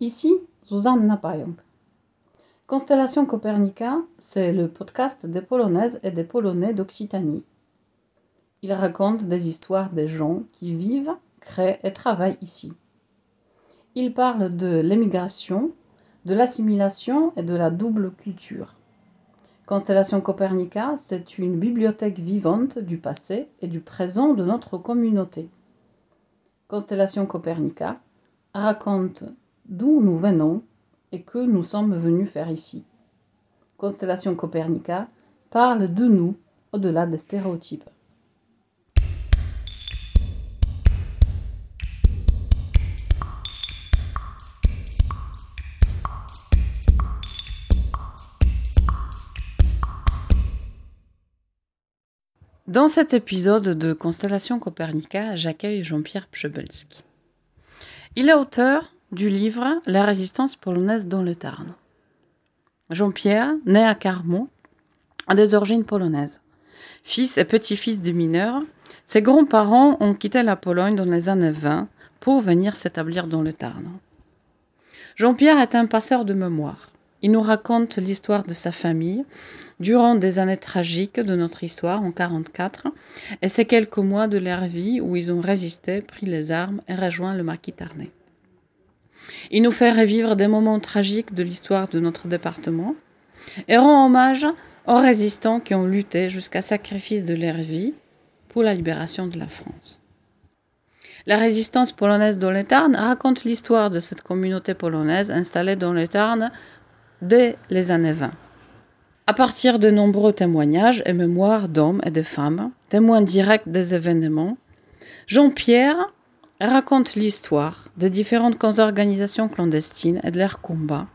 Ici, Zuzanna Pająk. Constellation Copernica, c'est le podcast des Polonaises et des Polonais d'Occitanie. Il raconte des histoires des gens qui vivent, créent et travaillent ici. Il parle de l'émigration, de l'assimilation et de la double culture. Constellation Copernica, c'est une bibliothèque vivante du passé et du présent de notre communauté. Constellation Copernica raconte d'où nous venons et que nous sommes venus faire ici. Constellation Copernica parle de nous au-delà des stéréotypes. Dans cet épisode de Constellation Copernica, j'accueille Jean-Pierre Pchebelski. Il est auteur du livre La résistance polonaise dans le Tarn. Jean-Pierre, né à Carmont, a des origines polonaises. Fils et petit-fils de mineurs, ses grands-parents ont quitté la Pologne dans les années 20 pour venir s'établir dans le Tarn. Jean-Pierre est un passeur de mémoire. Il nous raconte l'histoire de sa famille durant des années tragiques de notre histoire en 1944 et ces quelques mois de leur vie où ils ont résisté, pris les armes et rejoint le maquis Tarnais. Il nous fait revivre des moments tragiques de l'histoire de notre département et rend hommage aux résistants qui ont lutté jusqu'à sacrifice de leur vie pour la libération de la France. La résistance polonaise dans le Tarn raconte l'histoire de cette communauté polonaise installée dans le Tarn dès les années 20. À partir de nombreux témoignages et mémoires d'hommes et de femmes, témoins directs des événements, Jean-Pierre raconte l'histoire des différentes organisations clandestines et de leurs combats.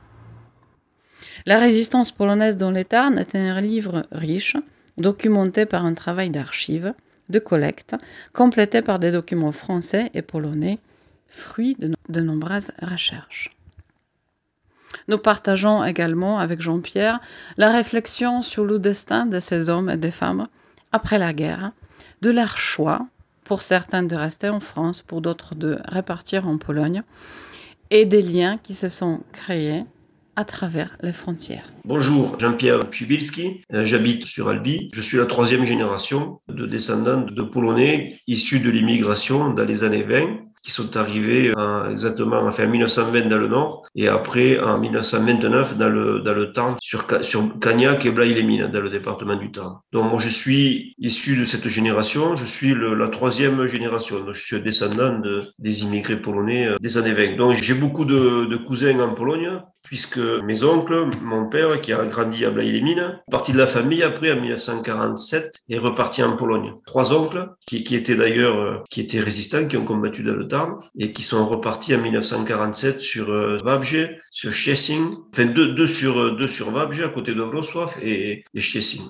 La résistance polonaise dans les Tarn est un livre riche, documenté par un travail d'archives, de collecte, complété par des documents français et polonais, fruit de, de nombreuses recherches. Nous partageons également avec Jean-Pierre la réflexion sur le destin de ces hommes et des femmes après la guerre, de leur choix pour certains de rester en France, pour d'autres de repartir en Pologne, et des liens qui se sont créés à travers les frontières. Bonjour, Jean-Pierre Pchubilski, euh, j'habite sur Albi. Je suis la troisième génération de descendants de Polonais issus de l'immigration dans les années 20 qui sont arrivés en, exactement enfin, en 1920 dans le nord et après en 1929 dans le, dans le Tarn sur, sur Cagnac et Blaye-les-Mines dans le département du Tarn. Donc moi je suis issu de cette génération, je suis le, la troisième génération, donc je suis descendant de, des immigrés polonais euh, des années 20. Donc j'ai beaucoup de, de cousins en Pologne puisque mes oncles, mon père qui a grandi à Blaye-les-Mines, parti de la famille après en 1947 est reparti en Pologne. Trois oncles qui, étaient d'ailleurs euh, qui étaient résistants, qui ont combattu dans le Tarn et qui sont repartis en 1947 sur euh, sur Szczecin, enfin deux, sur euh, deux sur à côté de Wrocław et, et.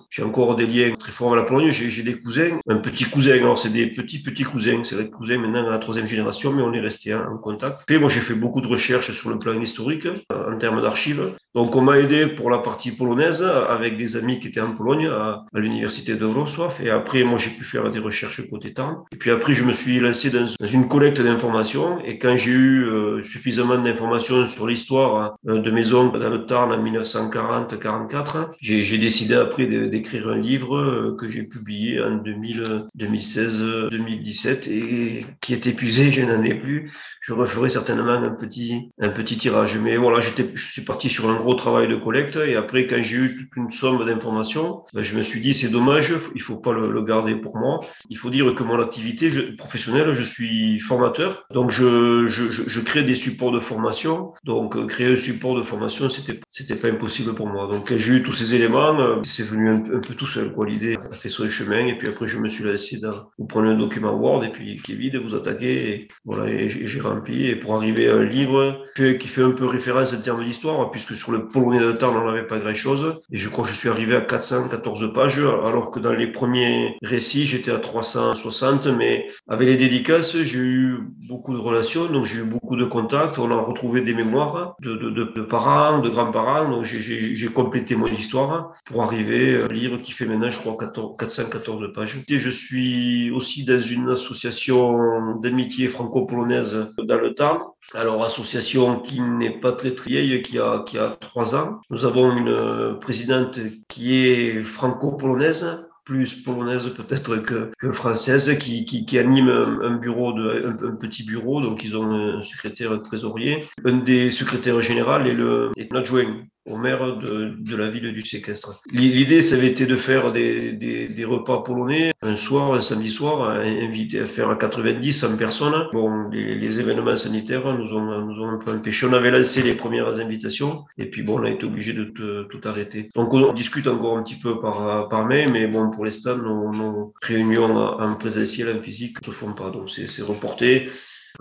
J'ai encore des liens très forts avec la Pologne. J'ai des cousins, un petit cousin. Alors c'est des petits petits cousins, c'est des cousins maintenant à la troisième génération, mais on est resté en, contact. Et moi j'ai fait beaucoup de recherches sur le plan historique en termes d'archives. Donc on m'a aidé pour la partie polonaise avec des amis qui étaient en Pologne à, l'université de Wrocław. Et après moi j'ai pu faire des recherches côté Tarn. Et puis après je me suis lancé dans, une collecte d'informations. Et quand j'ai eu euh, suffisamment d'informations sur l'histoire euh, de mes oncles dans le Tarn en 1940-44, j'ai décidé après d'écrire un livre euh, que j'ai publié en 2016-2017 et qui est épuisé, je n'en ai plus. Je referai certainement un petit, un petit tirage. Mais voilà, j'étais, je suis parti sur un gros travail de collecte et après, quand j'ai eu toute une somme d'informations, ben, je me suis dit, c'est dommage, il faut pas le, garder pour moi. Il faut dire que mon activité professionnelle, je suis formateur. Donc, je, crée des supports de formation. Donc, euh, créer un support de formation, c'était, c'était pas impossible pour moi. Donc, quand j'ai eu tous ces éléments, euh, c'est venu un, peu tout seul. L'idée a fait son chemin et puis après, je me suis laissé dans, vous prenez un document Word et puis qui est vide, vous attaquez et voilà, j'ai rempli et pour arriver à un livre qui fait un peu référence en termes d'histoire, puisque sur le polonais de temps, on n'avait pas grand chose. Et je crois que je suis arrivé à 414 pages, alors que dans les premiers récits, j'étais à 360, mais avec les dédicaces, j'ai eu beaucoup de relations, donc j'ai eu beaucoup de contacts. On a retrouvé des mémoires de, parents, de grands-parents, donc j'ai complété mon histoire pour arriver à un livre qui fait maintenant, je crois, 14, 414 pages. Et je suis aussi dans une association d'amitié franco-polonaise dans le temps Alors, association qui n'est pas très très vieille, qui a, qui a trois ans. Nous avons une présidente qui est franco-polonaise, plus polonaise peut-être que, que, française, qui, qui, qui anime un, bureau, de, un, petit bureau. Donc, ils ont un secrétaire, un trésorier. Un des secrétaires généraux est le est adjoint au maire de, de, la ville du séquestre. L'idée, ça avait été de faire des, des, des, repas polonais un soir, un samedi soir, inviter à faire 90, 100 personnes. Bon, les, les, événements sanitaires nous ont, nous ont un peu empêché. On avait lancé les premières invitations et puis bon, on a été obligé de tout, arrêter. Donc on discute encore un petit peu par, par mail, mais bon, pour l'instant, nos, nos réunions en présentiel, en physique, ne se font pas. Donc c'est reporté.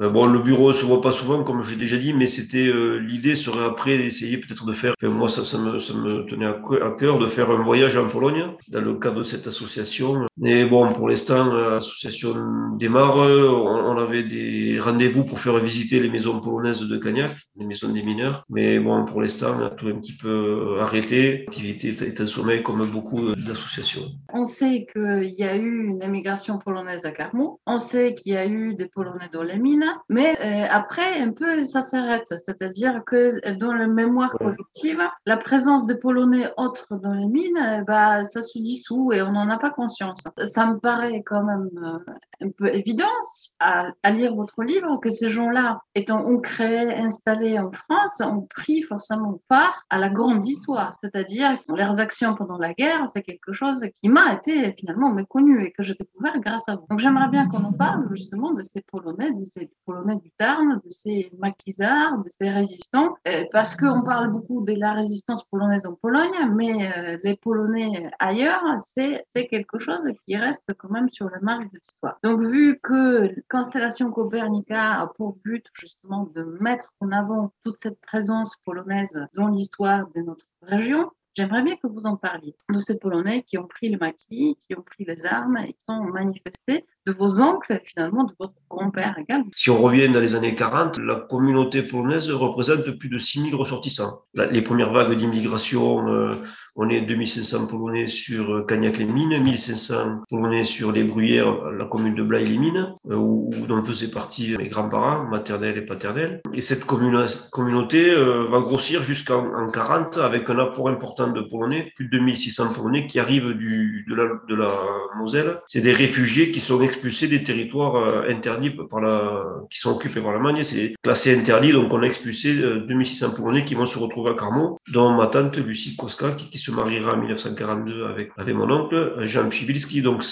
Euh, bon, le bureau se voit pas souvent, comme j'ai déjà dit, mais c'était euh, l'idée serait après d'essayer peut-être de faire. moi, ça, ça, me, tenait à, cœur de faire un voyage en Pologne dans le cadre de cette association. Mais bon, pour l'instant, l'association démarre. On, avait des rendez-vous pour faire visiter les maisons polonaises de Cagnac, les maisons des mineurs. Mais bon, pour l'instant, on a tout un petit peu arrêté. L'activité est en sommeil comme beaucoup d'associations. On sait qu'il y a eu une émigration polonaise à Carmou. On sait qu'il y a eu des Polonais dans les mines. Mais euh, après, un peu, ça s'arrête. C'est-à-dire que dans la mémoire collective, la présence des Polonais autres dans les mines, euh, bah, ça se dissout et on n'en a pas conscience. Ça me paraît quand même euh, un peu évident à, lire votre livre que ces gens-là, étant créés, installés en France, ont pris forcément part à la grande histoire. C'est-à-dire que leurs actions pendant la guerre, c'est quelque chose qui m'a été finalement méconnu et que j'ai découvert grâce à vous. Donc j'aimerais bien qu'on en parle justement de ces Polonais, de ces polonais du Tarn, de ces maquisards, de ces résistants, euh, parce qu'on parle beaucoup de la résistance polonaise en Pologne, mais euh, les Polonais ailleurs, c'est quelque chose qui reste quand même sur la marge de l'histoire. Donc, vu que Constellation Copernica a pour but justement de mettre en avant toute cette présence polonaise dans l'histoire de notre région, J'aimerais bien que vous en parliez de ces Polonais qui ont pris le maquis, qui ont pris les armes et qui ont manifesté de vos oncles, finalement, de votre grand-père également. Si on revient dans les années 40, la communauté polonaise représente plus de 6000 ressortissants. Les premières vagues d'immigration, euh, on est 2500 Polonais sur Cagnac-les-Mines, 1500 Polonais sur les Bruyères, la commune de Blaye-les-Mines, euh, où, dont faisaient partie mes grands-parents, maternels et paternels. Et cette communauté euh, va grossir jusqu'en 40 avec un apport important de Polonais, plus de 2600 Polonais qui arrivent du, de, la, de la Moselle. C'est des réfugiés qui sont expulsés des territoires euh, interdits par la, qui sont occupés par l'Allemagne. C'est classé interdit, donc on a expulsé 2600 euh, Polonais qui vont se retrouver à Carmont, dont ma tante Lucie Koska, qui, se mariera en 1942 avec, avec mon oncle, Jean Pchibilski. Donc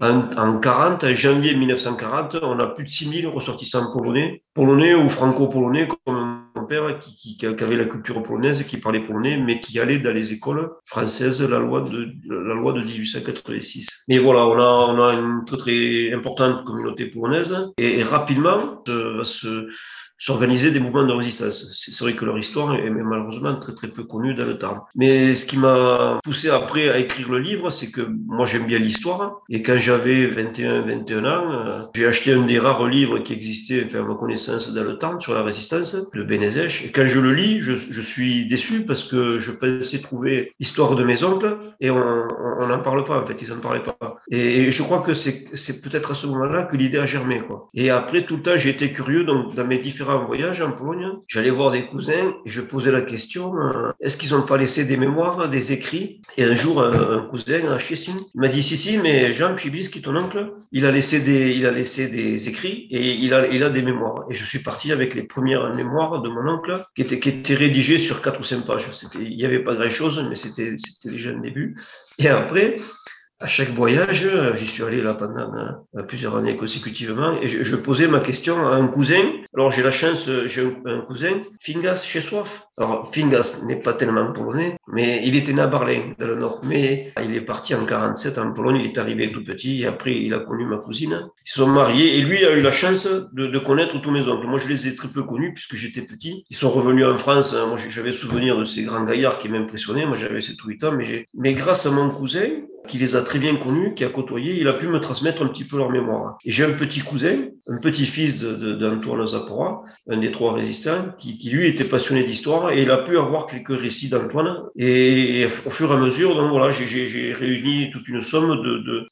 en, en 40, en janvier 1940, on a plus de 6000 ressortissants polonais, polonais ou franco-polonais, comme père qui, avait la culture polonaise, qui parlait polonais, mais qui allait dans les écoles françaises, la loi de, la loi de 1886. Mais voilà, on a, on a une très, très importante communauté polonaise et, et rapidement va se, s'organiser des mouvements de résistance. C'est vrai que leur histoire est malheureusement très très peu connue dans le temps. Mais ce qui m'a poussé après à écrire le livre, c'est que moi j'aime bien l'histoire. Et quand j'avais 21, 21 ans, euh, j'ai acheté un des rares livres qui existait, enfin à ma connaissance, dans le temps, sur la résistance, de Benezèche. Et quand je le lis, je, suis déçu parce que je pensais trouver l'histoire de mes oncles et on n'en parle pas en fait, ils n'en parlaient pas. Et, je crois que c'est peut-être à ce moment-là que l'idée a germé. Et après tout le temps, j'ai été curieux dans mes différents en voyage en Pologne, j'allais voir des cousins et je posais la question euh, est-ce qu'ils n'ont pas laissé des mémoires, des écrits? Et un jour, un, cousin à Chessing m'a dit si, si, mais Jean est ton oncle, il a laissé des, il a laissé des écrits et il a, il a des mémoires. Et je suis parti avec les premières mémoires de mon oncle qui étaient, qui étaient rédigées sur quatre ou cinq pages. Il n'y avait pas grand-chose, mais c'était déjà un début. Et après, à chaque voyage, j'y suis allé là pendant euh, plusieurs années consécutivement, et je, posais ma question à un cousin. Alors j'ai la chance, j'ai un, cousin, Fingas chez Soif. Alors Fingas n'est pas tellement polonais, mais il était né à Barlin, dans le nord. Mais il est parti en 47 en Pologne, il est arrivé tout petit, et après il a connu ma cousine. Ils sont mariés, et lui a eu la chance de, de connaître tous mes oncles. Moi je les ai très peu connus, puisque j'étais petit. Ils sont revenus en France, moi j'avais souvenir de ces grands gaillards qui m'impressionnaient, moi j'avais 7-8 ans, mais, grâce à mon cousin, qui les a très bien connus, qui a côtoyé, il a pu me transmettre un petit peu leur mémoire. Et j'ai un petit cousin un petit-fils d'Antoine de, Un des trois résistants, qui, qui lui était passionné d'histoire et il a pu avoir quelques récits d'Antoine. Et, au fur et à mesure, donc voilà, j'ai réuni toute une somme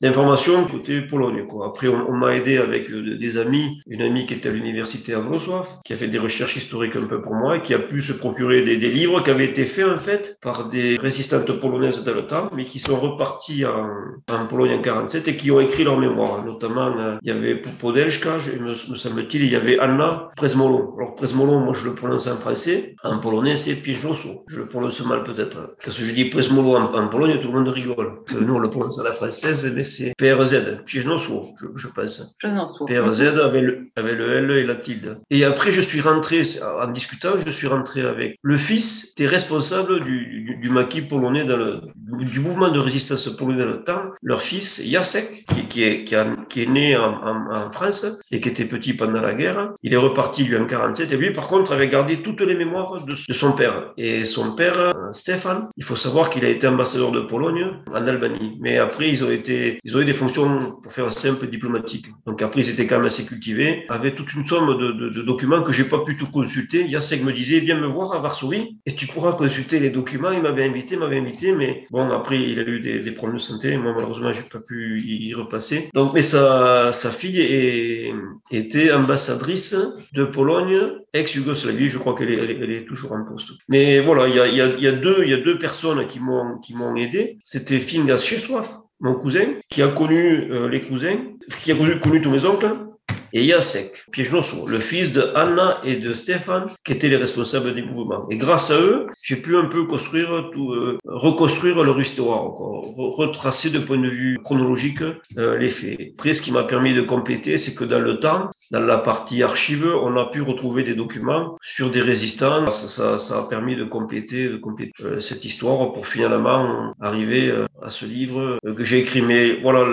d'informations côté Pologne. Quoi. Après, on, m'a aidé avec euh, des amis, une amie qui était à l'université à Wrocław, qui a fait des recherches historiques un peu pour moi et qui a pu se procurer des, des livres qui avaient été faits en fait par des résistantes polonaises dans mais qui sont repartis en, en Pologne en 47 et qui ont écrit leur mémoire. Notamment, euh, il y avait Podelska, me, me semble-t-il, il y avait Anna Presmolo. Alors Presmolo, moi je le prononce en français, en polonais c'est Piźnosu. Je le prononce mal peut-être. Parce que je dis Presmolo en, en Pologne, tout le monde rigole. nous on le prononce à la française, mais c'est PRZ, Piźnosu, je, je pense. PRZ avec le, avec le L et la tilde. Et après je suis rentré, en discutant, je suis rentré avec le fils des responsables du, du, du maquis polonais dans le, du mouvement de résistance polonais dans le temps, leur fils Jacek, qui, qui, est, qui, a, qui est né en, en, en, France et qui était petit pendant la guerre. Il est reparti lui en 47 et lui par contre avait gardé toutes les mémoires de, son père. Et son père, Stéphane, il faut savoir qu'il a été ambassadeur de Pologne en Albanie. Mais après ils ont été, ils ont eu des fonctions pour faire simple diplomatique. Donc après ils étaient quand même assez cultivés, avaient toute une somme de, documents que j'ai pas pu tout consulter. Jacek me disait viens me voir à Varsovie et tu pourras consulter les documents. Il m'avait invité, m'avait invité, mais bon après il a eu des, problèmes de santé. Moi malheureusement j'ai pas pu y repasser. Donc mais sa, sa fille est, était ambassadrice de Pologne, ex-Yougoslavie. Je crois qu'elle est, elle est, toujours en poste. Mais voilà, il y a, y, a, deux, personnes qui m'ont aidé. C'était Fingas Chessoif, mon cousin, qui a connu euh, les cousins, qui a connu tous mes oncles et Jacek Piejnosu, le fils de Anna et de Stéphane, qui étaient les responsables des mouvements. Et grâce à eux, j'ai pu un peu construire tout, euh, reconstruire leur histoire, encore, retracer de point de vue chronologique euh, les faits. Après, ce qui m'a permis de compléter, c'est que dans le temps, dans la partie archive, on a pu retrouver des documents sur des résistants. Ça, ça, ça a permis de compléter, de compléter euh, cette histoire pour finalement arriver euh, à ce livre euh, que j'ai écrit. Mais voilà,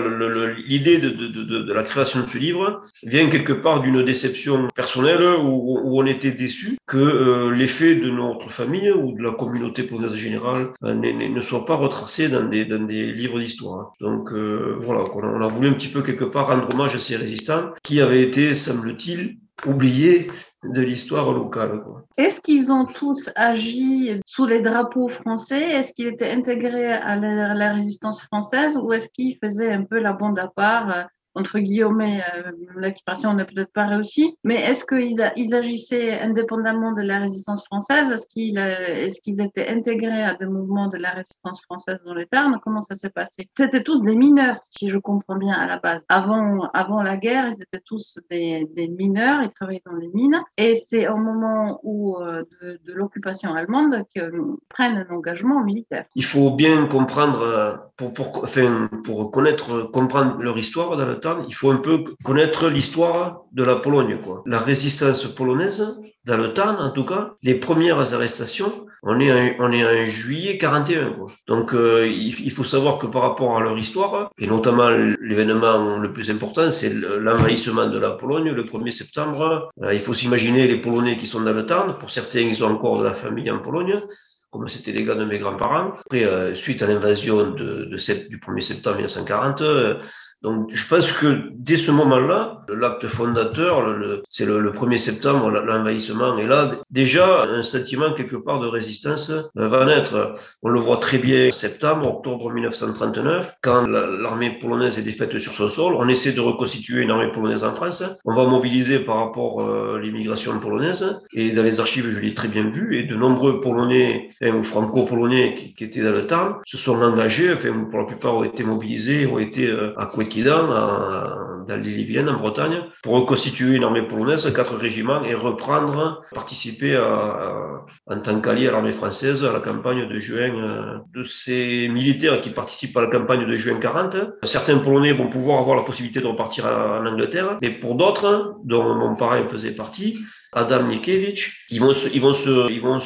l'idée de, de, de, de, la création de ce livre vient quelque part d'une déception personnelle où, on était déçu que euh, les faits de notre famille ou de la communauté polonaise générale euh, ne soient pas retracés dans des, dans des livres d'histoire. Donc euh, voilà, on a, voulu un petit peu quelque part rendre hommage à ces résistants qui avaient été semble-t-il, oubliés de l'histoire locale. Est-ce qu'ils ont tous agi sous les drapeaux français? Est-ce qu'ils étaient intégrés à la, résistance française ou est-ce qu'ils faisaient un peu la bande à part entre guillemets, euh, l'expression n'est peut-être pas réussie, mais est-ce qu'ils ils agissaient indépendamment de la résistance française? Est-ce qu'ils étaient intégrés à des mouvements de la résistance française dans les Tarn Comment ça s'est passé? C'était tous des mineurs, si je comprends bien, à la base. Avant, la guerre, ils étaient tous des, mineurs, ils travaillaient dans les mines, et c'est au moment où, euh, de, l'occupation allemande qu'ils prennent un engagement militaire. Il faut bien comprendre, pour connaître, comprendre leur histoire dans le temps, il faut un peu connaître l'histoire de la Pologne. Quoi. La résistance polonaise, dans le Tarn en tout cas, les premières arrestations, on est en, on est en juillet 41. Quoi. Donc euh, il, faut savoir que par rapport à leur histoire, et notamment l'événement le plus important, c'est l'envahissement de la Pologne le 1er septembre. Euh, il faut s'imaginer les Polonais qui sont dans le Tarn. Pour certains, ils ont encore de la famille en Pologne comme c'était les gars de mes grands-parents. Après, euh, suite à l'invasion de, de, du 1er septembre 1940, euh, donc, je pense que dès ce moment-là, l'acte fondateur, c'est le, le, 1er septembre, l'envahissement, et là, déjà, un sentiment quelque part de résistance va naître. On le voit très bien en septembre, octobre 1939, quand l'armée polonaise est défaite sur son sol, on essaie de reconstituer une armée polonaise en France, on va mobiliser par rapport à l'immigration polonaise, et dans les archives, je l'ai très bien vu, et de nombreux Polonais, enfin, ou franco-polonais qui, qui, étaient dans le temps, se sont engagés, enfin, pour la plupart ont été mobilisés, ont été à côté Kidan, dans l'île en Bretagne, pour reconstituer une armée polonaise, quatre régiments, et reprendre, participer à, en tant qu'allié à l'armée française à la campagne de juin. Euh, de ces militaires qui participent à la campagne de juin 40, certains Polonais vont pouvoir avoir la possibilité de repartir en Angleterre, mais pour d'autres, dont mon parent faisait partie, Adam Nikiewicz, ils vont se, ils vont ils vont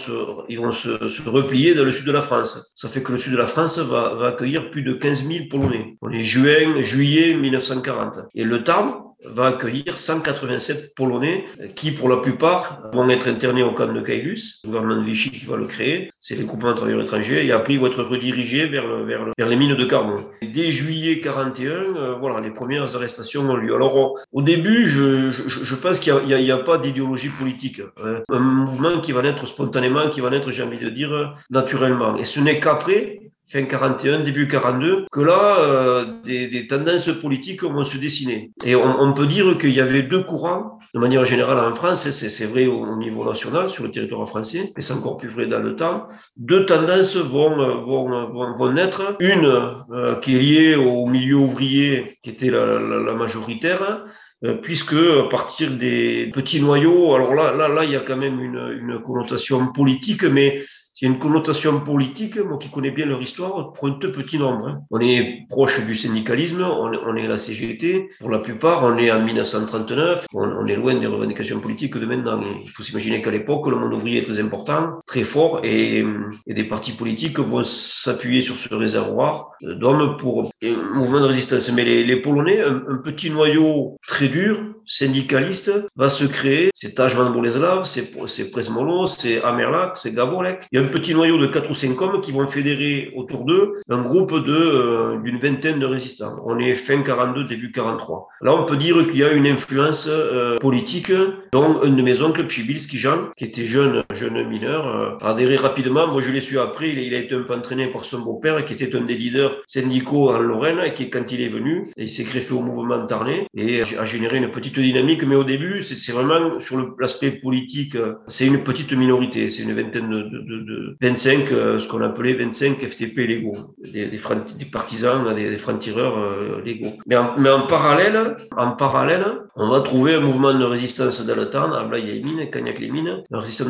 ils vont se, replier dans le sud de la France. Ça fait que le sud de la France va, va accueillir plus de 15 000 Polonais. On est juin, juillet 1940. Et le Tarn, va accueillir 187 Polonais qui, pour la plupart, vont être internés au camp de Kailus, le gouvernement de Vichy qui va le créer, c'est les groupements de travailleurs étrangers, et après ils vont être redirigés vers, vers, les mines de carbone. dès juillet 41, euh, voilà, les premières arrestations ont lieu. Alors, au début, je, je, pense qu'il n'y a, pas d'idéologie politique. Hein. Un mouvement qui va naître spontanément, qui va naître, j'ai envie de dire, naturellement. Et ce n'est qu'après, fin 41, début 42, que là, euh, des, tendances politiques vont se dessiner. Et on, peut dire qu'il y avait deux courants, de manière générale en France, c'est vrai au niveau national, sur le territoire français, mais c'est encore plus vrai dans le temps. Deux tendances vont, naître. Une euh, qui est liée au milieu ouvrier, qui était la, majoritaire, euh, puisque à partir des petits noyaux, alors là, là, là, il y a quand même une connotation politique, mais c'est une connotation politique, moi qui connais bien leur histoire, pour un tout petit nombre. Hein. On est proche du syndicalisme, on, on, est la CGT, pour la plupart, on est en 1939, on, est loin des revendications politiques de maintenant. Il faut s'imaginer qu'à l'époque, le monde ouvrier est très important, très fort, et, des partis politiques vont s'appuyer sur ce réservoir d'hommes pour un mouvement de résistance. Mais les, Polonais, un, petit noyau très dur, syndicaliste, va se créer. C'est Tajman Boleslav, c'est Presmolo, c'est Amerlak, c'est Gavorek. Y a un petit noyau de 4 ou 5 hommes qui vont fédérer autour d'eux un groupe de euh, d'une vingtaine de résistants. On est fin 42, début 43. Là, on peut dire qu'il y a une influence euh, politique, dont un de mes oncles, Pchibilski Jean, qui était jeune, jeune mineur, euh, a adhéré rapidement. Moi, je l'ai su après. Il, a été un peu entraîné par son beau-père, qui était un des leaders syndicaux en Lorraine, et qui, quand il est venu, il s'est greffé au mouvement Tarnais et a généré une petite dynamique. Mais au début, c'est vraiment sur l'aspect politique, c'est une petite minorité. C'est une vingtaine de de 25, euh, ce qu'on appelait 25 FTP légaux, des, des, des partisans, des, des francs-tireurs euh, légaux. Mais en, parallèle, en parallèle, on va trouver un mouvement de résistance dans le temps, à Blaye-Mine, Cagnac-les-Mines, un résistance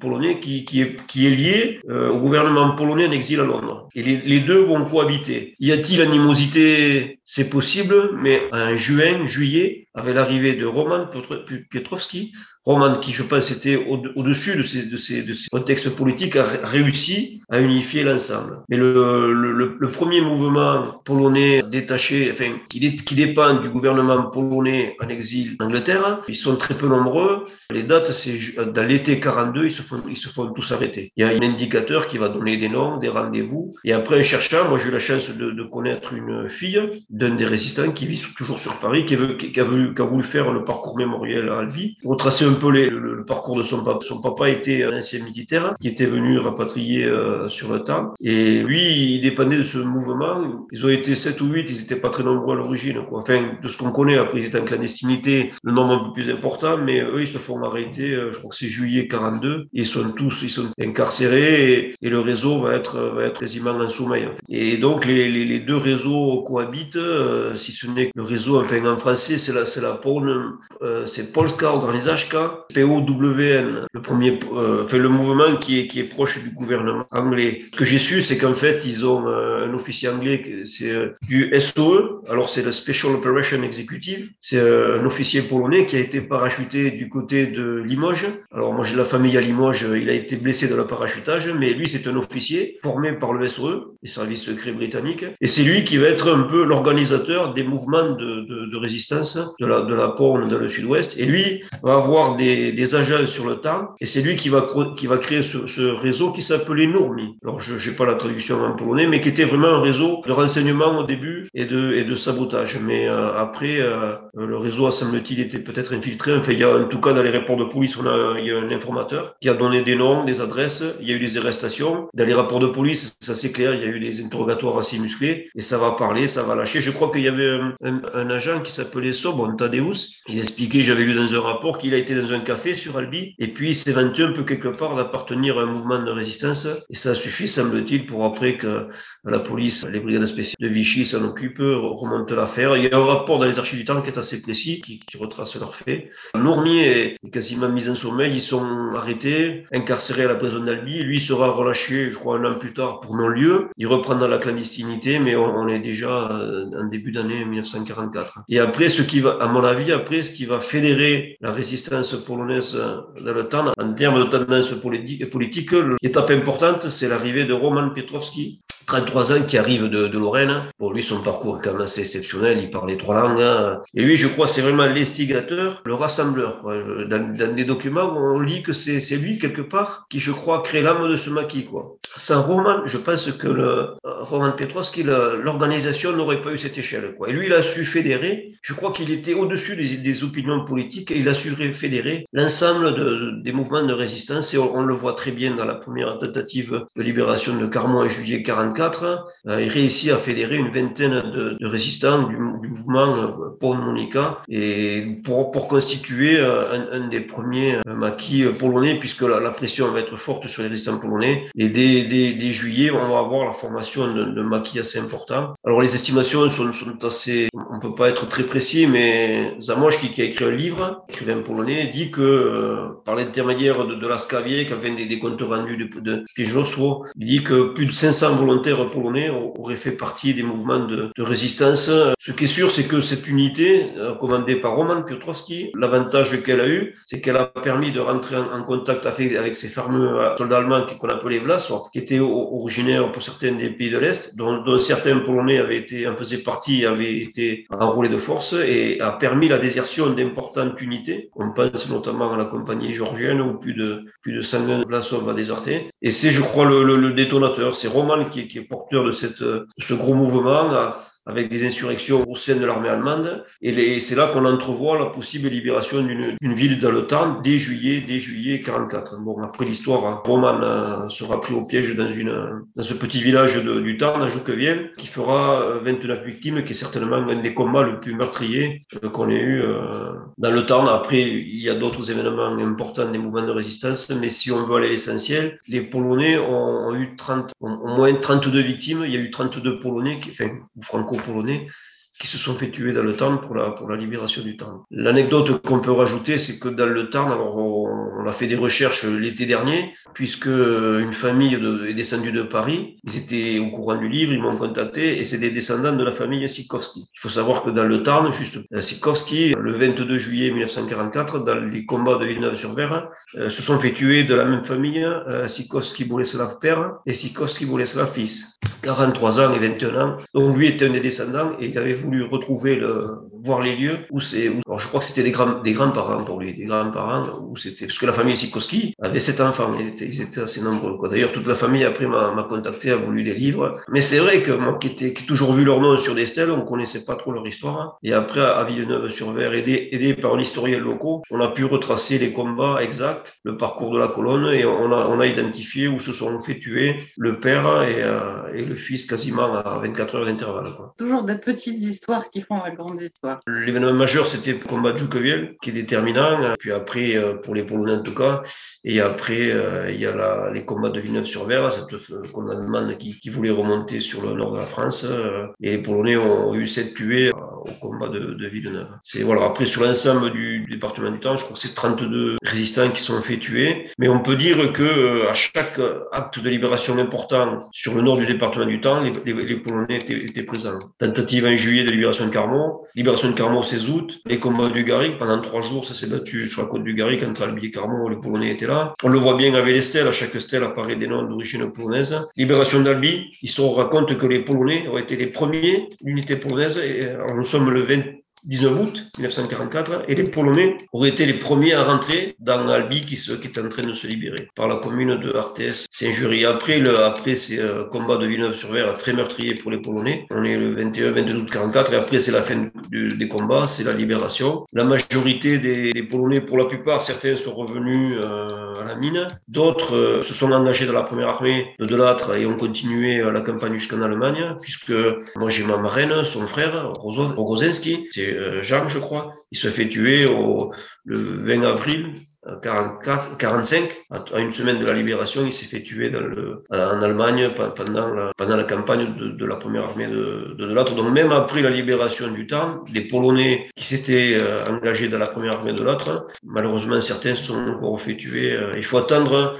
polonais qui, qui, est, qui est lié euh, au gouvernement polonais en exil à Londres. Et les, les deux vont cohabiter. Y a-t-il animosité? C'est possible, mais en juin, juillet, avec l'arrivée de Roman Petrovski, Roman, qui je pense était au-dessus de ces, contextes politiques, a réussi à unifier l'ensemble. Mais le, premier mouvement polonais détaché, enfin, qui, dé, qui dépend du gouvernement polonais en exil en Angleterre, ils sont très peu nombreux. Les dates, c'est dans l'été 42, ils se, font, tous arrêter. Il y a un indicateur qui va donner des noms, des rendez-vous. Et après, en cherchant, moi j'ai eu la chance de, connaître une fille d'un des résistants qui vit toujours sur Paris, qui, a, voulu, faire le parcours mémoriel à Albi, retracer un peu le, parcours de son papa. Son papa était un ancien militaire qui était venu rapatrier euh, sur le temps. Et lui, il dépendait de ce mouvement. Ils ont été 7 ou 8, ils n'étaient pas très nombreux à l'origine. Enfin, de ce qu'on connaît, après ils étaient en clandestinité, le nombre un peu plus important, mais eux, ils se font arrêter, euh, je crois que c'est juillet 42, ils sont tous, ils sont incarcérés et, le réseau va être, va être quasiment en sommeil. Et donc, les, deux réseaux cohabitent, euh, si ce n'est que le réseau, enfin en français, c'est la, c'est la PON, euh, c'est Polska POWN, le premier, euh, enfin le mouvement qui est, qui est proche du gouvernement anglais. Ce que j'ai su, c'est qu'en fait, ils ont euh, un officier anglais, c'est euh, du SOE, alors c'est le Special Operation Executive, c'est un officier polonais qui a été parachuté du côté de Limoges. Alors moi j'ai la famille à Limoges, il a été blessé dans le parachutage, mais lui c'est un officier formé par le SOE, les services secrets britanniques, et c'est lui qui va être un peu l'organisateur des mouvements de, résistance de la, de dans le sud-ouest, et lui va avoir des, agents sur le temps, et c'est lui qui va, qui va créer ce, réseau qui s'appelait Nourmi. Alors je n'ai pas la traduction en polonais, mais qui était vraiment un réseau de renseignement au début et de, et de sabotage. Mais euh, après, euh, le réseau, semble-t-il, était peut-être infiltré. Enfin, il y a en tout cas dans les rapports de police, on a, il y a un informateur qui a donné des noms, des adresses, il y a eu des arrestations. Dans les rapports de police, ça c'est clair, il y a eu des interrogatoires assez musclés, et ça va parler, ça va lâcher. Je crois qu'il y avait un, agent qui s'appelait Sobon Tadeus, il expliquait, j'avais lu dans un rapport, qu'il a été dans un café sur Albi, et puis il s'est vanté un peu quelque part d'appartenir à un mouvement de résistance, et ça suffit, semble-t-il, pour après que la police, les brigades spéciales de Vichy s'en occupent, remontent l'affaire. Il y a un rapport dans les archives du temps qui est assez précis, qui, retrace leurs faits. Nourmier est quasiment mis en sommeil, ils sont arrêtés, incarcérés à la prison d'Albi. Lui sera relâché, je crois, un an plus tard pour non-lieu. Il reprend dans la clandestinité, mais on, on est déjà en début d'année 1944. Et après, ce qui va, à mon avis, après, ce qui va fédérer la résistance polonaise dans le temps, en termes de tendance politique, l'étape importante, c'est l'arrivée de Roman Petrovski, 33 ans, qui arrive de, Lorraine. Pour lui, son parcours est quand même assez exceptionnel. Il parlait trois langues. Hein. Et lui, je crois, c'est vraiment l'instigateur, le rassembleur. Dans, dans, des documents, on lit que c'est lui, quelque part, qui, je crois, crée l'âme de ce maquis. Quoi. Sans Roman, je pense que le, Roman Petrovski, l'organisation n'aurait pas eu cette échelle. Quoi. Et lui, il a su fédérer. Je crois qu'il était au-dessus des, opinions politiques et il a su fédérer l'ensemble de, des mouvements de résistance. Et on, le voit très bien dans la première tentative de libération de Carmont en juillet 40 euh, il réussit à fédérer une vingtaine de, résistants du, mouvement euh, Paul Monica et pour, pour constituer euh, un, des premiers maquis polonais puisque la, pression va être forte sur les résistants polonais et dès, juillet on va avoir la formation de maquis assez important. Alors les estimations sont, assez, on peut pas être très précis mais Zamoch qui, a écrit un livre, écrivain polonais, dit que euh, par l'intermédiaire de, de la Scavier, qui a fait des, comptes rendus de, de, de il dit que plus de 500 volontaires polonais auraient fait partie des mouvements de, résistance. Ce qui est sûr, c'est que cette unité, euh, commandée par Roman Piotrowski, l'avantage qu'elle a eu, c'est qu'elle a permis de rentrer en, contact avec, avec, ces fameux euh, soldats allemands qu'on appelait Vlasov, qui étaient originaires pour certains des pays de l'Est, dont, certains Polonais avaient été, en faisaient partie, avaient été enrôlés de force et a permis la désertion d'importantes unités. On pense notamment à la compagnie georgienne où plus de, plus de 100 Vlasov a déserté. Et c'est, je crois, le détonateur. C'est Roman qui, qui est porteur de, cette, de ce gros mouvement avec des insurrections au sein de l'armée allemande. Et c'est là qu'on entrevoit la possible libération d'une ville dans le temps dès juillet, dès juillet 44. Bon, après l'histoire, hein, Roman euh, sera pris au piège dans, une, dans ce petit village de, du Tarn, à Jouqueviel, qui fera 29 euh, victimes, qui est certainement un des combats le plus meurtrier euh, qu'on ait eu dans le Tarn. Après, il y a d'autres événements importants des mouvements de résistance, mais si on veut aller à l'essentiel, les Polonais ont, ont eu 30, ont, au moins 32 victimes. Il y a eu 32 Polonais, qui, enfin, franco polonais qui se sont fait tuer dans le Tarn pour la, pour la libération du Tarn. L'anecdote qu'on peut rajouter, c'est que dans le Tarn, alors on, a fait des recherches l'été dernier, puisque une famille est descendue de Paris, ils étaient au courant du livre, ils m'ont contacté, et c'est des descendants de la famille Sikowski. Il faut savoir que dans le Tarn, juste, Sikowski, le 22 juillet 1944, dans les combats de Villeneuve-sur-Ver, euh, se sont fait tuer de la même famille, euh, Sikowski Boleslav père et Sikowski Boleslav fils. 43 ans et 21 ans. Donc lui était un des descendants et il avait voulu retrouver le, voir les lieux où c'est, je crois que c'était des grands, des grands-parents pour lui, des grands-parents où c'était, parce que la famille Sikowski avait sept enfants, ils étaient, assez nombreux, quoi. D'ailleurs, toute la famille après m'a, contacté, a voulu des livres. Mais c'est vrai que moi, qui ai toujours vu leur nom sur des stèles, on connaissait pas trop leur histoire. Et après, à Villeneuve-sur-Ver, aidé, aidé par un historien local, on a pu retracer les combats exacts, le parcours de la colonne et on a, on a identifié où se sont fait tuer le père et, euh, et le fils quasiment à 24 heures d'intervalle, Toujours des petites qui font la grande histoire. L'événement majeur, c'était le combat de Joukoviel, qui est déterminant. Puis après, euh, pour les Polonais en tout cas. Et après, euh, il y a les combats de Villeneuve-sur-Ver, cette allemande qui, qui, voulait remonter sur le nord de la France. Euh, et les Polonais ont eu sept tués au combat de, Villeneuve. Voilà, après, sur l'ensemble du, département du temps, je crois que c'est 32 résistants qui sont fait tuer. Mais on peut dire que à chaque acte de libération important sur le nord du département du les, les Polonais étaient, étaient, présents. Tentative en juillet de libération de Carmont, libération de Carmont 16 août, les combats du Garrigue, pendant trois jours, ça s'est battu sur la côte du Garrigue entre Albi et Carmont, les Polonais étaient là. On le voit bien avec les stèles, à chaque stèle apparaît des noms d'origine polonaise. Libération d'Albi, l'histoire raconte que les Polonais ont été les premiers, l'unité polonaise, et alors nous sommes le 20 19 août 1944, et les Polonais auraient été les premiers à rentrer dans Albi qui, se, qui est en train de se libérer par la commune de Arthès, Saint-Jury. Après, le, après ces euh, combats de Villeneuve-sur-Ver très meurtrier pour les Polonais. On est le 21-22 août 44 et après c'est la fin des combats, c'est la libération. La majorité des, Polonais, pour la plupart, certains sont revenus euh, à la mine, d'autres euh, se sont engagés dans la première armée de Delattre et ont continué la campagne jusqu'en Allemagne, puisque moi j'ai ma marraine, son frère, Rogozinski, c'est euh, Jean, je crois, il se fait tuer le 20 avril 44, 45, à une semaine de la libération, il s'est fait tuer en Allemagne pendant la, campagne de, la première armée de, de, l'autre. Donc même après la libération du temps, les Polonais qui s'étaient euh, engagés dans la première armée de l'autre, malheureusement certains sont encore fait tuer. Euh, il faut attendre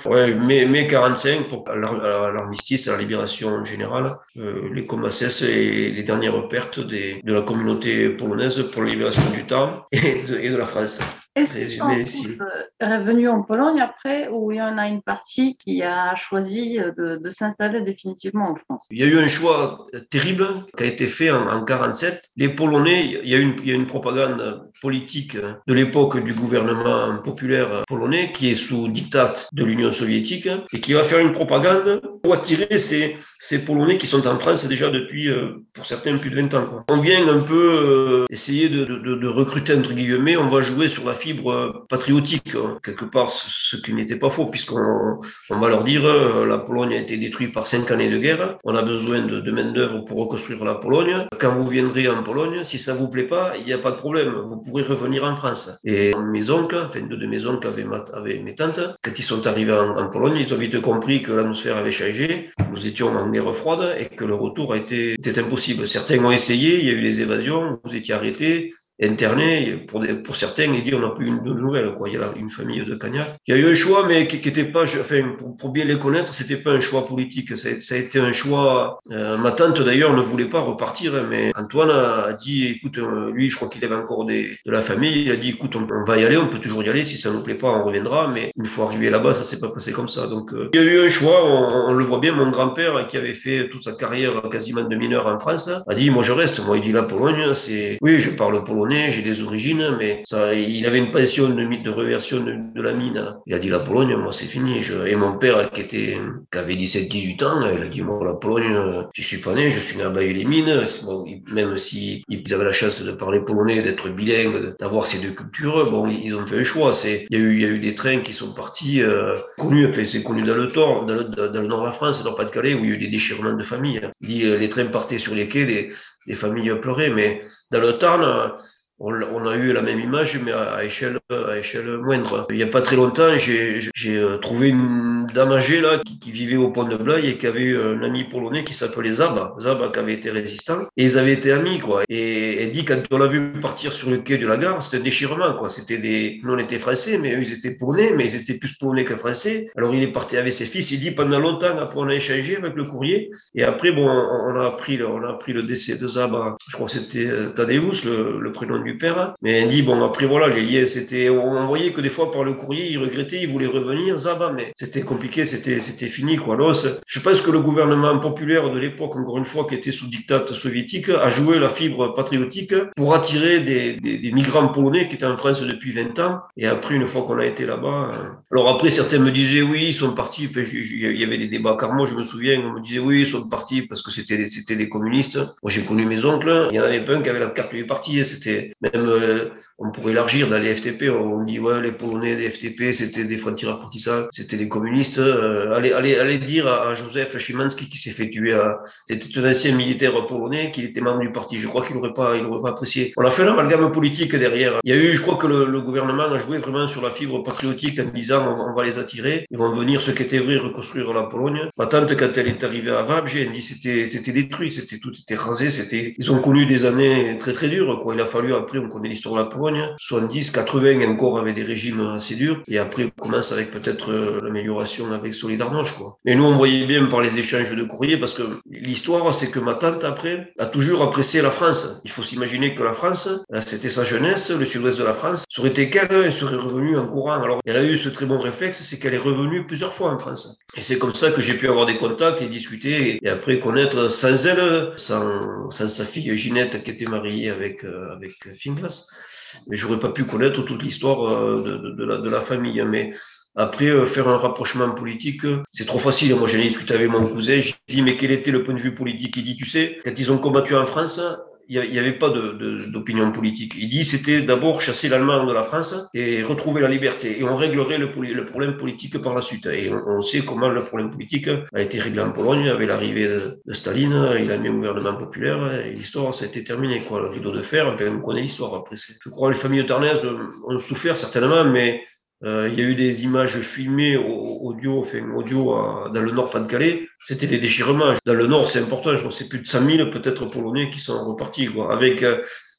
mai, mai 45 pour l'armistice, la libération générale, euh, les combats et les dernières pertes des, de la communauté polonaise pour la libération du temps et de la France. Est-ce qu'ils sont tous euh, revenus en Pologne après ou il y en a une partie qui a choisi de, s'installer définitivement en France? Il y a eu un choix terrible qui a été fait en 1947. Les Polonais, il y, a une, il y a une propagande politique de l'époque du gouvernement populaire polonais qui est sous dictat de l'Union soviétique et qui va faire une propagande pour attirer ces, ces Polonais qui sont en France déjà depuis, euh, pour certains, plus de 20 ans. On vient un peu euh, essayer de, recruter, entre guillemets, on va jouer sur la fibre patriotique, hein. quelque part, ce qui n'était pas faux, puisqu'on on va leur dire euh, la Pologne a été détruite par cinq années de guerre, on a besoin de, main-d'œuvre pour reconstruire la Pologne. Quand vous viendrez en Pologne, si ça vous plaît pas, il n'y a pas de problème, revenir en France. Et mes oncles, enfin deux de mes oncles avaient mes tantes, quand ils sont arrivés en, en Pologne, ils ont vite compris que l'atmosphère avait changé, nous étions en guerre froide et que le retour a été, était impossible. Certains ont essayé, il y a eu des évasions, vous étiez arrêtés, interné. Pour, des, pour certains, il dit on n'a plus une, de nouvelles. Quoi. Il y a une famille de Cagnac. Il y a eu un choix, mais qui n'était pas, enfin, pour, pour, bien les connaître, c'était pas un choix politique. Ça, ça a été un choix. Euh, ma tante d'ailleurs ne voulait pas repartir, hein, mais Antoine a, dit, écoute, euh, lui, je crois qu'il avait encore des, de la famille. Il a dit, écoute, on, va y aller, on peut toujours y aller. Si ça ne nous plaît pas, on reviendra. Mais une fois arrivé là-bas, ça s'est pas passé comme ça. Donc, euh, il y a eu un choix. On, on le voit bien. Mon grand-père, qui avait fait toute sa carrière quasiment de mineur en France, a dit, moi, je reste. Moi, il dit la Pologne, c'est, oui, je parle polonais j'ai des origines, mais ça, il avait une passion de, de reversion de, la mine. Il a dit la Pologne, moi c'est fini. Et mon père qui était, qui avait 17-18 ans, il a dit moi la Pologne, je suis pas né, je suis né à Bayeux-les-Mines. Bon, même si avaient la chance de parler polonais, d'être bilingues, d'avoir ces deux cultures, bon, ils ont fait un choix. C'est, il y a eu, il y a eu des trains qui sont partis euh, connus, enfin c'est connu dans le, Tor, dans le, dans le nord de la France, dans Pas-de-Calais, où il y a eu des déchirements de familles. Il dit euh, les trains partaient sur les quais, des, des familles pleuraient, mais dans le Tarn, on, a eu la même image, mais à, échelle, à échelle moindre. Il n'y a pas très longtemps, j'ai euh, trouvé une dame âgée là, qui, vivait au pont de Blaye et qui avait eu un ami polonais qui s'appelait Zaba. Zaba qui avait été résistant. Et ils avaient été amis, quoi. Et elle dit, quand on l'a vu partir sur le quai de la gare, c'était un déchirement, quoi. C'était des, nous on était français, mais eux ils étaient polonais, mais ils étaient plus polonais que français. Alors il est parti avec ses fils. Il dit, pendant longtemps, après on a échangé avec le courrier. Et après, bon, on a appris, on a appris le décès de Zaba. Je crois que c'était euh, Tadeusz, le, le prénom Mais elle dit, bon, après voilà, les liens, c'était, on voyait que des fois par le courrier, il regrettait, il voulait revenir, Zaba, mais c'était compliqué, c'était, fini, quoi. Alors, je pense que le gouvernement populaire de l'époque, encore une fois, qui était sous dictat soviétique, a joué la fibre patriotique pour attirer des, des, migrants polonais qui étaient en France depuis 20 ans. Et après, une fois qu'on a été là-bas, euh, alors après, certains me disaient, oui, ils sont partis, il y avait des débats car moi, je me souviens, on me disait, oui, ils sont partis parce que c'était, des communistes. Moi, j'ai connu mes oncles, il y en avait un qui avait la carte du parti, c'était même euh, on pourrait élargir dans les FTP. On dit ouais, les Polonais des FTP, c'était des frontières partisans, c'était des communistes. Euh, allez, allez, allez dire à, Joseph Szymanski qui s'est fait tuer. C'était un ancien militaire polonais qui était membre du parti. Je crois qu'il n'aurait pas, il aurait pas apprécié. On a fait un amalgame politique derrière. Il y a eu, je crois que le, gouvernement a joué vraiment sur la fibre patriotique en disant on, va les attirer. Ils vont venir, ce qui était vrai, reconstruire la Pologne. Ma tante, quand elle est arrivée à Wabrzę, elle dit c'était, c'était détruit, c'était tout était rasé, c'était, ils ont connu des années très très dures. Quoi. Il a fallu après, on connaît l'histoire de la Pologne, 70, 80 encore avec des régimes assez durs. Et après, on commence avec peut-être euh, l'amélioration avec Solidarność, quoi. Et nous, on voyait bien par les échanges de courrier, parce que l'histoire, c'est que ma tante, après, a toujours apprécié la France. Il faut s'imaginer que la France, c'était sa jeunesse, le sud-ouest de la France, ça aurait été qu'elle, elle serait revenue en courant. Alors, elle a eu ce très bon réflexe, c'est qu'elle est revenue plusieurs fois en France. Et c'est comme ça que j'ai pu avoir des contacts et discuter, et après connaître sans elle, sans, sans sa fille Ginette, qui était mariée avec, euh, avec Mais j'aurais pas pu connaître toute l'histoire euh, de, la, famille. Hein. Mais après, euh, faire un rapprochement politique, c'est trop facile. Moi, j'en ai discuté avec mon cousin. J'ai dit, mais quel était le point de vue politique? Il dit, tu sais, quand ils ont combattu en France, il n'y avait pas d'opinion politique. Il dit c'était d'abord chasser l'Allemagne de la France et retrouver la liberté. Et on réglerait le, le problème politique par la suite. Et on, sait comment le problème politique a été réglé en Pologne avec l'arrivée de, Staline. Il a mis un gouvernement populaire et l'histoire, ça a été terminé. Quoi. Le rideau de fer, on connaît l'histoire après. Je crois que les familles tarnaises ont souffert certainement, mais il y a eu des images filmées audio, enfin, audio dans le nord Pas-de-Calais. C'était des déchirements. Dans le nord, c'est important. Je crois c'est plus de 100 000 peut-être Polonais qui sont repartis, quoi, avec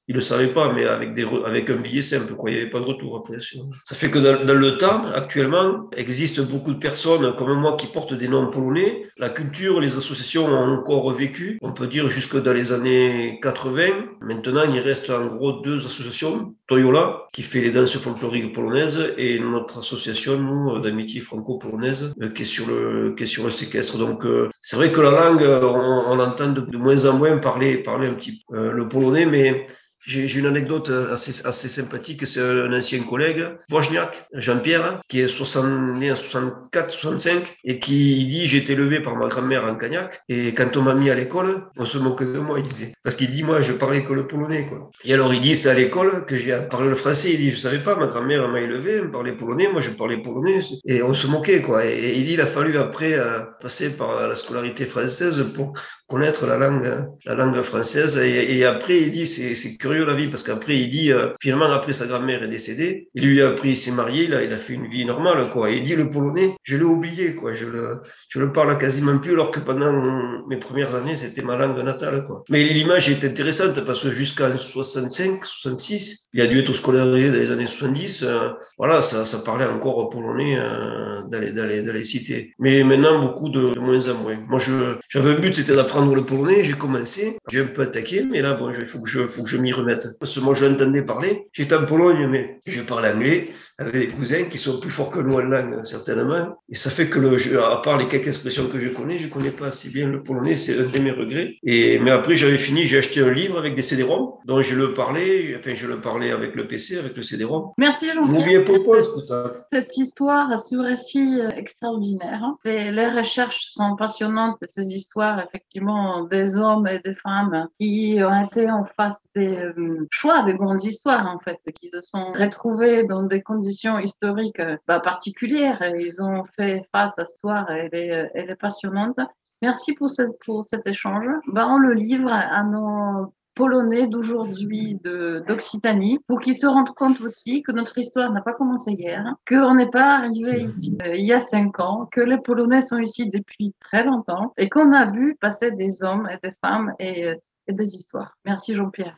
euh, il ne le savait pas, mais avec, un billet simple, il n'y avait pas de retour après. Ça fait que dans, le temps, actuellement, existe beaucoup de personnes comme moi qui portent des noms polonais. La culture, les associations ont encore vécu, on peut dire jusque dans les années 80. Maintenant, il reste en gros deux associations. Toyola, qui fait les danses folkloriques polonaises, et notre association, nous, d'amitié franco-polonaise, euh, qui est sur le, qui est sur le séquestre. Donc, euh, c'est vrai que la langue, on, on entend de, de, moins en moins parler, parler un petit peu euh, le polonais, mais j'ai une anecdote assez, assez sympathique, c'est un ancien collègue, Wojniak, Jean-Pierre, qui est 60, né en 64, 65, et qui dit J'ai été élevé par ma grand-mère en Cagnac, et quand on m'a mis à l'école, on se moquait de moi, il disait. Parce qu'il dit Moi, je parlais que le polonais, quoi. Et alors, il dit C'est à l'école que j'ai parlé le français. Il dit Je savais pas, ma grand-mère m'a élevé, elle me parlait polonais, moi, je parlais polonais, et on se moquait, quoi. Et, il dit Il a fallu après euh, passer par la scolarité française pour connaître la langue, la langue française. Et, après, il dit C'est curieux la vie parce qu'après il dit euh, finalement après sa grand-mère est décédée, il lui a appris, il s'est marié, là, il a fait une vie normale quoi. Et il dit le polonais, je l'ai oublié quoi, je le je le parle quasiment plus alors que pendant mes premières années c'était ma langue natale quoi. Mais l'image est intéressante parce que jusqu'en 65, 66, il a dû être scolarisé dans les années 70, euh, voilà ça, ça parlait encore polonais euh, dans, les, dans, cités. Mais maintenant beaucoup de, de moins en moins. Moi j'avais un but c'était d'apprendre le polonais, j'ai commencé, j'ai un peu attaqué, mais là bon il faut que je je m'y remette. Parce que moi, j'entendais parler. J'étais en Pologne, mais je parle anglais avec des cousins qui sont plus forts que nous en langue, certainement. Et ça fait que, le, à part les quelques expressions que je connais, je connais pas assez bien le polonais, c'est un de mes regrets. Et, mais après, j'avais fini, j'ai acheté un livre avec des CD-ROM, dont je le parlais, enfin, je le parlais avec le PC, avec le CD-ROM. Merci Jean-Pierre. Cette, cette histoire, ce récit extraordinaire. Les recherches sont passionnantes, ces histoires, effectivement, des hommes et des femmes qui ont été en face des euh, choix, des grandes histoires, en fait, qui se sont retrouvés dans des conditions historiques euh, bah. Ils ont fait face à cette histoire, elle est, euh, elle est passionnante. Merci pour, cette, pour cet échange. Bah, on le livre à nos Polonais d'aujourd'hui d'Occitanie pour qu'ils se rendent compte aussi que notre histoire n'a pas commencé hier, qu'on n'est pas arrivé ici euh, il y a cinq ans, que les Polonais sont ici depuis très longtemps et qu'on a vu passer des hommes et des femmes et des histoires. Merci Jean-Pierre.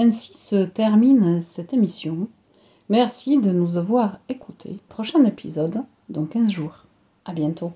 Ainsi se termine cette émission. Merci de nous avoir écoutés. Prochain épisode dans 15 jours. À bientôt.